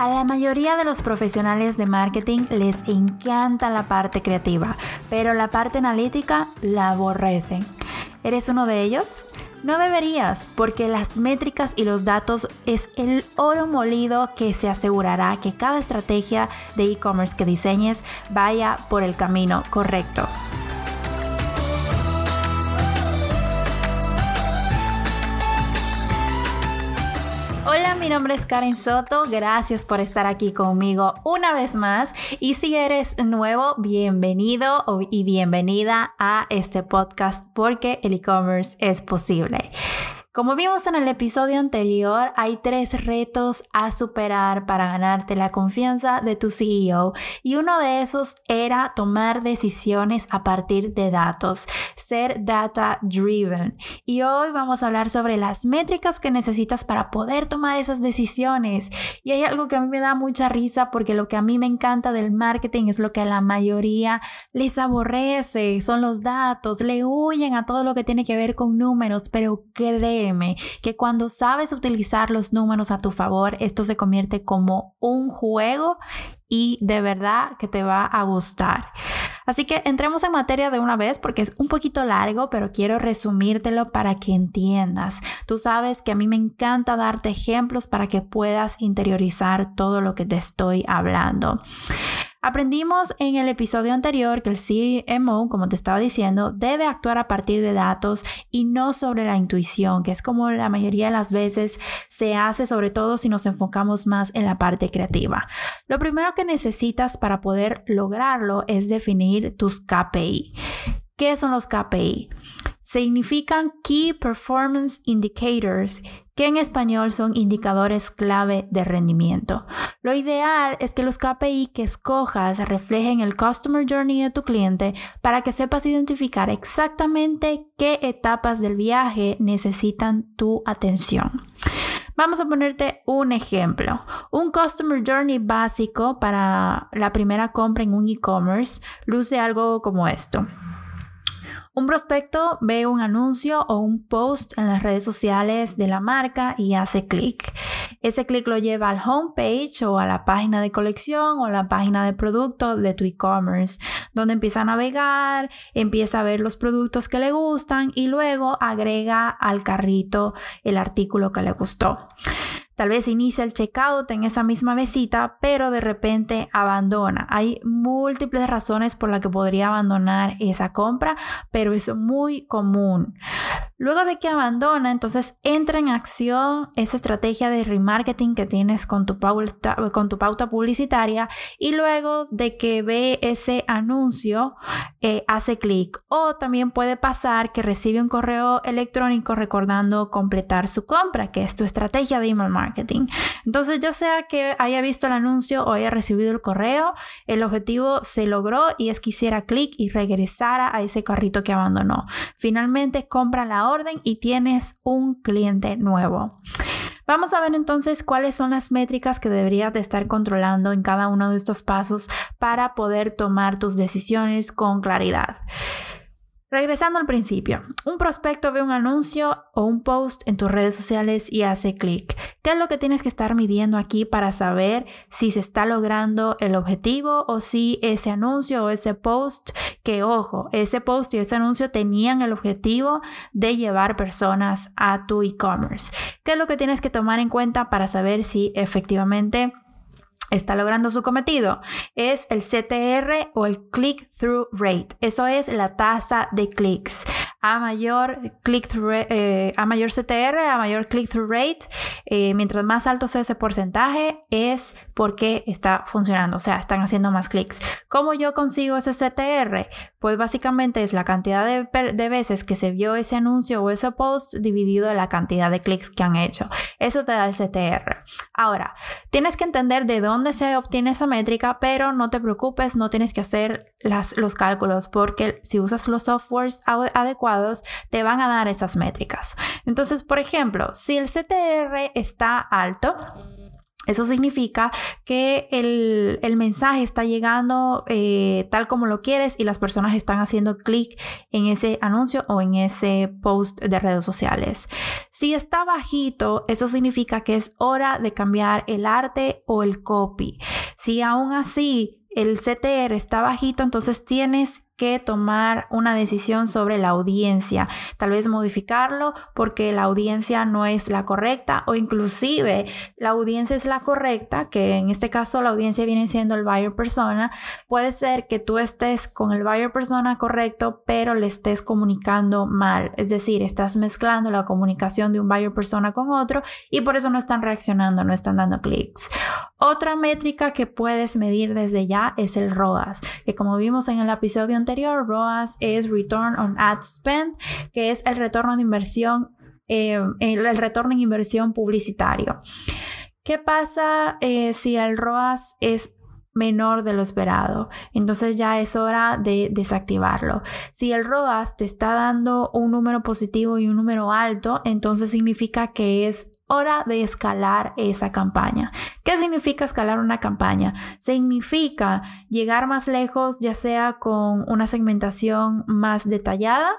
A la mayoría de los profesionales de marketing les encanta la parte creativa, pero la parte analítica la aborrecen. ¿Eres uno de ellos? No deberías, porque las métricas y los datos es el oro molido que se asegurará que cada estrategia de e-commerce que diseñes vaya por el camino correcto. Hola, mi nombre es Karen Soto. Gracias por estar aquí conmigo una vez más. Y si eres nuevo, bienvenido y bienvenida a este podcast porque el e-commerce es posible. Como vimos en el episodio anterior, hay tres retos a superar para ganarte la confianza de tu CEO y uno de esos era tomar decisiones a partir de datos, ser data driven. Y hoy vamos a hablar sobre las métricas que necesitas para poder tomar esas decisiones. Y hay algo que a mí me da mucha risa porque lo que a mí me encanta del marketing es lo que a la mayoría les aborrece, son los datos, le huyen a todo lo que tiene que ver con números, pero creen que cuando sabes utilizar los números a tu favor, esto se convierte como un juego y de verdad que te va a gustar. Así que entremos en materia de una vez porque es un poquito largo, pero quiero resumírtelo para que entiendas. Tú sabes que a mí me encanta darte ejemplos para que puedas interiorizar todo lo que te estoy hablando. Aprendimos en el episodio anterior que el CMO, como te estaba diciendo, debe actuar a partir de datos y no sobre la intuición, que es como la mayoría de las veces se hace, sobre todo si nos enfocamos más en la parte creativa. Lo primero que necesitas para poder lograrlo es definir tus KPI. ¿Qué son los KPI? Significan Key Performance Indicators que en español son indicadores clave de rendimiento. Lo ideal es que los KPI que escojas reflejen el Customer Journey de tu cliente para que sepas identificar exactamente qué etapas del viaje necesitan tu atención. Vamos a ponerte un ejemplo. Un Customer Journey básico para la primera compra en un e-commerce luce algo como esto. Un prospecto ve un anuncio o un post en las redes sociales de la marca y hace clic. Ese clic lo lleva al homepage o a la página de colección o la página de producto de tu e-commerce, donde empieza a navegar, empieza a ver los productos que le gustan y luego agrega al carrito el artículo que le gustó. Tal vez inicia el checkout en esa misma visita, pero de repente abandona. Hay múltiples razones por las que podría abandonar esa compra, pero es muy común. Luego de que abandona, entonces entra en acción esa estrategia de remarketing que tienes con tu, pauta, con tu pauta publicitaria y luego de que ve ese anuncio, eh, hace clic. O también puede pasar que recibe un correo electrónico recordando completar su compra, que es tu estrategia de email marketing. Entonces, ya sea que haya visto el anuncio o haya recibido el correo, el objetivo se logró y es que hiciera clic y regresara a ese carrito que abandonó. Finalmente, compra la orden y tienes un cliente nuevo. Vamos a ver entonces cuáles son las métricas que deberías de estar controlando en cada uno de estos pasos para poder tomar tus decisiones con claridad. Regresando al principio, un prospecto ve un anuncio o un post en tus redes sociales y hace clic. ¿Qué es lo que tienes que estar midiendo aquí para saber si se está logrando el objetivo o si ese anuncio o ese post, que ojo, ese post y ese anuncio tenían el objetivo de llevar personas a tu e-commerce? ¿Qué es lo que tienes que tomar en cuenta para saber si efectivamente está logrando su cometido es el CTR o el click-through rate. Eso es la tasa de clics. A mayor, click eh, a mayor CTR, a mayor click-through rate, eh, mientras más alto sea ese porcentaje, es porque está funcionando, o sea, están haciendo más clics. ¿Cómo yo consigo ese CTR? Pues básicamente es la cantidad de, de veces que se vio ese anuncio o ese post dividido en la cantidad de clics que han hecho. Eso te da el CTR. Ahora, tienes que entender de dónde se obtiene esa métrica, pero no te preocupes, no tienes que hacer las, los cálculos porque si usas los softwares adecuados te van a dar esas métricas. Entonces, por ejemplo, si el CTR está alto, Eso significa que el, mensaje está llegando eh, tal como lo quieres y las personas están haciendo clic en ese anuncio o en ese post de redes sociales. Si está bajito, eso significa que es hora de cambiar el arte o el copy. Si aún así el CTR está bajito, entonces tienes que tomar una decisión sobre la audiencia, tal vez modificarlo porque la audiencia no es la correcta o inclusive la audiencia es la correcta, que en este caso la audiencia viene siendo el buyer persona, puede ser que tú estés con el buyer persona correcto, pero le estés comunicando mal, es decir, estás mezclando la comunicación de un buyer persona con otro y por eso no están reaccionando, no están dando clics. Otra métrica que puedes medir desde ya es el ROAS, que como vimos en el episodio anterior, ROAS es Return on Ad Spend, que es el retorno de inversión, eh, el, retorno en inversión publicitario. ¿Qué pasa eh, si el ROAS es menor de lo esperado. Entonces ya es hora de desactivarlo. Si el ROAS te está dando un número positivo y un número alto, entonces significa que es hora de escalar esa campaña. ¿Qué significa escalar una campaña? Significa llegar más lejos, ya sea con una segmentación más detallada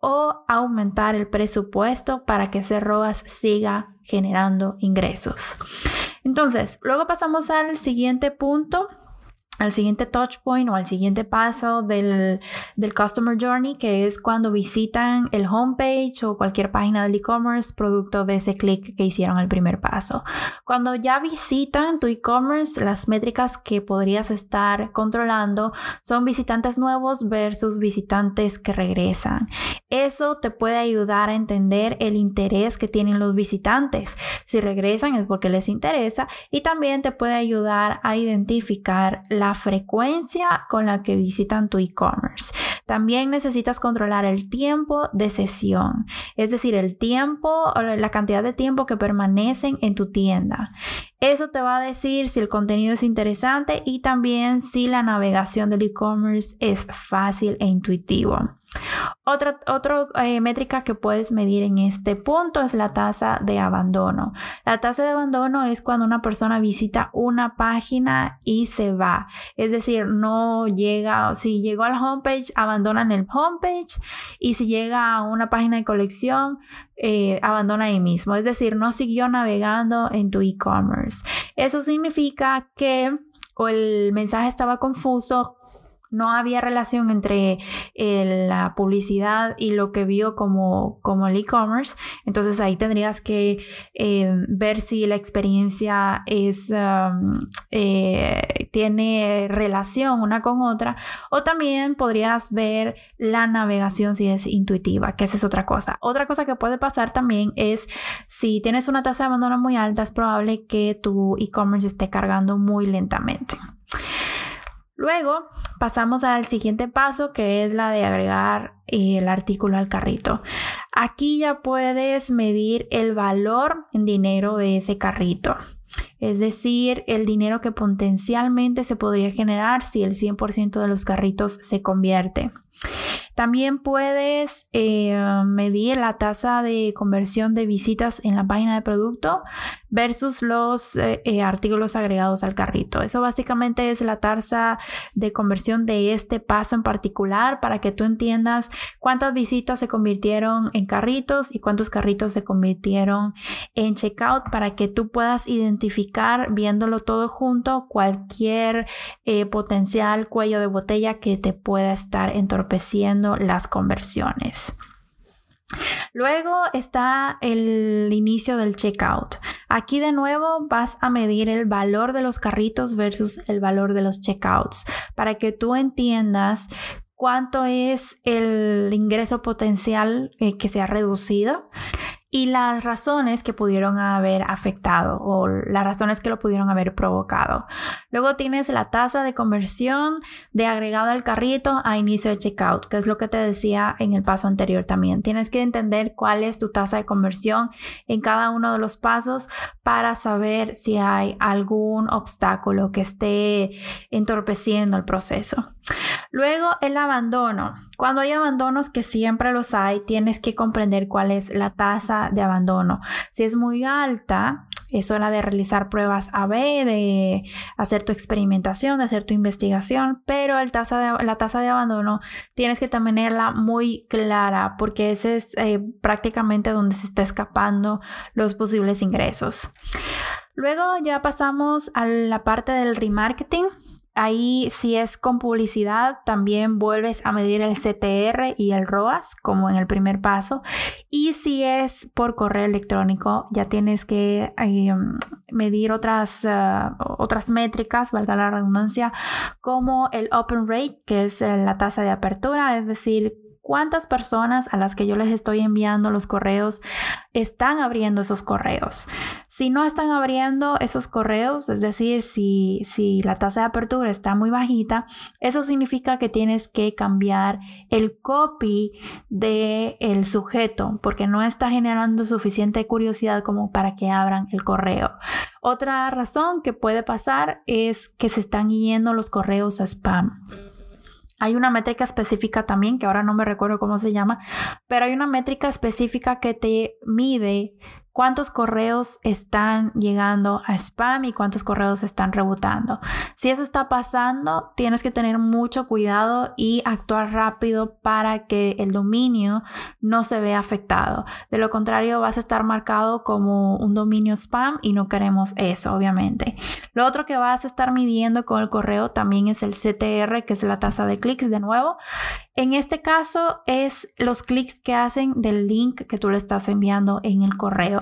o aumentar el presupuesto para que ese ROAS siga generando ingresos. Entonces, luego pasamos al siguiente punto al siguiente touch point o al siguiente paso del, del, customer journey, que es cuando visitan el homepage o cualquier página del e-commerce producto de ese clic que hicieron el primer paso. Cuando ya visitan tu e-commerce, las métricas que podrías estar controlando son visitantes nuevos versus visitantes que regresan. Eso te puede ayudar a entender el interés que tienen los visitantes. Si regresan es porque les interesa y también te puede ayudar a identificar frecuencia con la que visitan tu e-commerce. También necesitas controlar el tiempo de sesión, es decir, el tiempo o la cantidad de tiempo que permanecen en tu tienda. Eso te va a decir si el contenido es interesante y también si la navegación del e-commerce es fácil e intuitivo. Otra, eh, métrica que puedes medir en este punto es la tasa de abandono. La tasa de abandono es cuando una persona visita una página y se va. Es decir, no llega, si llegó al homepage, abandonan el homepage y si llega a una página de colección, eh, abandona ahí mismo. Es decir, no siguió navegando en tu e-commerce. Eso significa que el mensaje estaba confuso no había relación entre eh, la publicidad y lo que vio como, como el e-commerce. Entonces ahí tendrías que eh, ver si la experiencia es, um, eh, tiene relación una con otra. O también podrías ver la navegación si es intuitiva, que esa es otra cosa. Otra cosa que puede pasar también es si tienes una tasa de abandono muy alta, es probable que tu e-commerce esté cargando muy lentamente. Luego pasamos al siguiente paso que es la de agregar el artículo al carrito. Aquí ya puedes medir el valor en dinero de ese carrito. Es decir, el dinero que potencialmente se podría generar si el 100% de los carritos se convierte. También puedes eh, medir la tasa de conversión de visitas en la página de producto versus los eh, eh, artículos agregados al carrito. Eso básicamente es la tasa de conversión de este paso en particular para que tú entiendas cuántas visitas se convirtieron en carritos y cuántos carritos se convirtieron en checkout para que tú puedas identificar viéndolo todo junto cualquier potencial cuello de botella que te pueda estar entorpeciendo las conversiones. Luego está el inicio del checkout. Aquí de nuevo vas a medir el valor de los carritos versus el valor de los checkouts para que tú entiendas cuánto es el ingreso potencial eh, que se ha reducido y las razones que pudieron haber afectado o las razones que lo pudieron haber provocado. Luego tienes la tasa de conversión de agregado al carrito a inicio de checkout, que es lo que te decía en el paso anterior también. Tienes que entender cuál es tu tasa de conversión en cada uno de los pasos para saber si hay algún obstáculo que esté entorpeciendo el proceso. Luego el abandono. Cuando hay abandonos, que siempre los hay, tienes que comprender cuál es la tasa de abandono. Si es muy alta, es hora de realizar pruebas A-B, de hacer tu experimentación, de hacer tu investigación, pero la tasa de abandono tienes que tenerla muy clara porque ese es eh, prácticamente donde se está escapando los posibles ingresos. Luego ya pasamos a la parte del remarketing. Ahí si es con publicidad, también vuelves a medir el CTR y el ROAS como en el primer paso. Y si es por correo electrónico, ya tienes que eh, medir otras, eh, otras métricas, valga la redundancia, como el open rate, que es eh, la tasa de apertura, es decir, cuántas personas a las que yo les estoy enviando los correos están abriendo esos correos. Si no están abriendo esos correos, es decir, si, si la tasa de apertura está muy bajita, eso significa que tienes que cambiar el copy del el sujeto porque no está generando suficiente curiosidad como para que abran el correo. Otra razón que puede pasar es que se están yendo los correos a spam. Hay una métrica específica también, que ahora no me recuerdo cómo se llama, pero hay una métrica específica que te mide cuántos correos están llegando a spam y cuántos correos están rebotando. Si eso está pasando, tienes que tener mucho cuidado y actuar rápido para que el dominio no se vea afectado. De lo contrario, vas a estar marcado como un dominio spam y no queremos eso, obviamente. Lo otro que vas a estar midiendo con el correo también es el CTR, que es la tasa de clics de nuevo. En este caso es los clics que hacen del link que tú le estás enviando en el correo.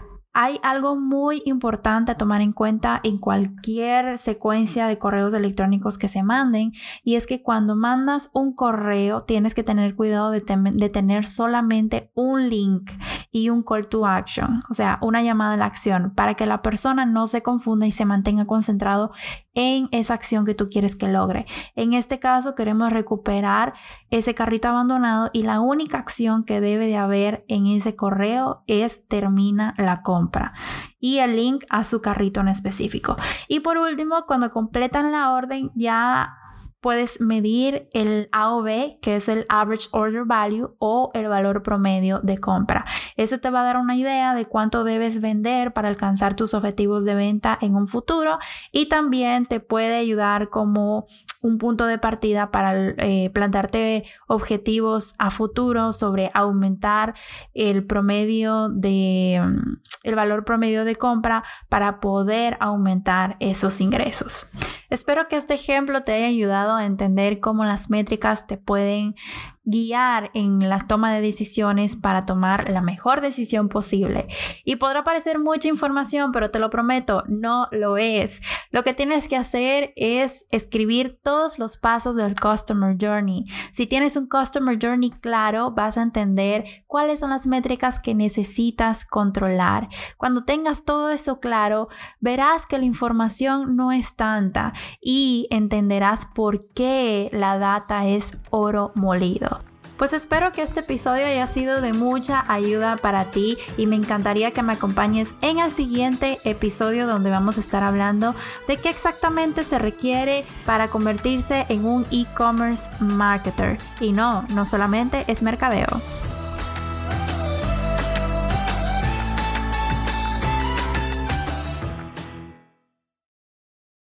Hay algo muy importante a tomar en cuenta en cualquier secuencia de correos electrónicos que se manden y es que cuando mandas un correo tienes que tener cuidado de, de, tener solamente un link y un call to action, o sea, una llamada a la acción para que la persona no se confunda y se mantenga concentrado en esa acción que tú quieres que logre. En este caso queremos recuperar ese carrito abandonado y la única acción que debe de haber en ese correo es termina la compra y el link a su carrito en específico. Y por último, cuando completan la orden ya puedes medir el AOV, que es el Average Order Value o el valor promedio de compra. Eso te va a dar una idea de cuánto debes vender para alcanzar tus objetivos de venta en un futuro y también te puede ayudar como un punto de partida para eh, plantearte objetivos a futuro sobre aumentar el promedio de mm, el valor promedio de compra para poder aumentar esos ingresos. Espero que este ejemplo te haya ayudado a entender cómo las métricas te pueden guiar en la toma de decisiones para tomar la mejor decisión posible. Y podrá parecer mucha información, pero te lo prometo, no lo es. Lo que tienes que hacer es escribir todos los pasos del Customer Journey. Si tienes un Customer Journey claro, vas a entender cuáles son las métricas que necesitas controlar. Cuando tengas todo eso claro, verás que la información no es tanta y entenderás por qué la data es oro molido. Pues espero que este episodio haya sido de mucha ayuda para ti y me encantaría que me acompañes en el siguiente episodio donde vamos a estar hablando de qué exactamente se requiere para convertirse en un e-commerce marketer. Y no, no solamente es mercadeo.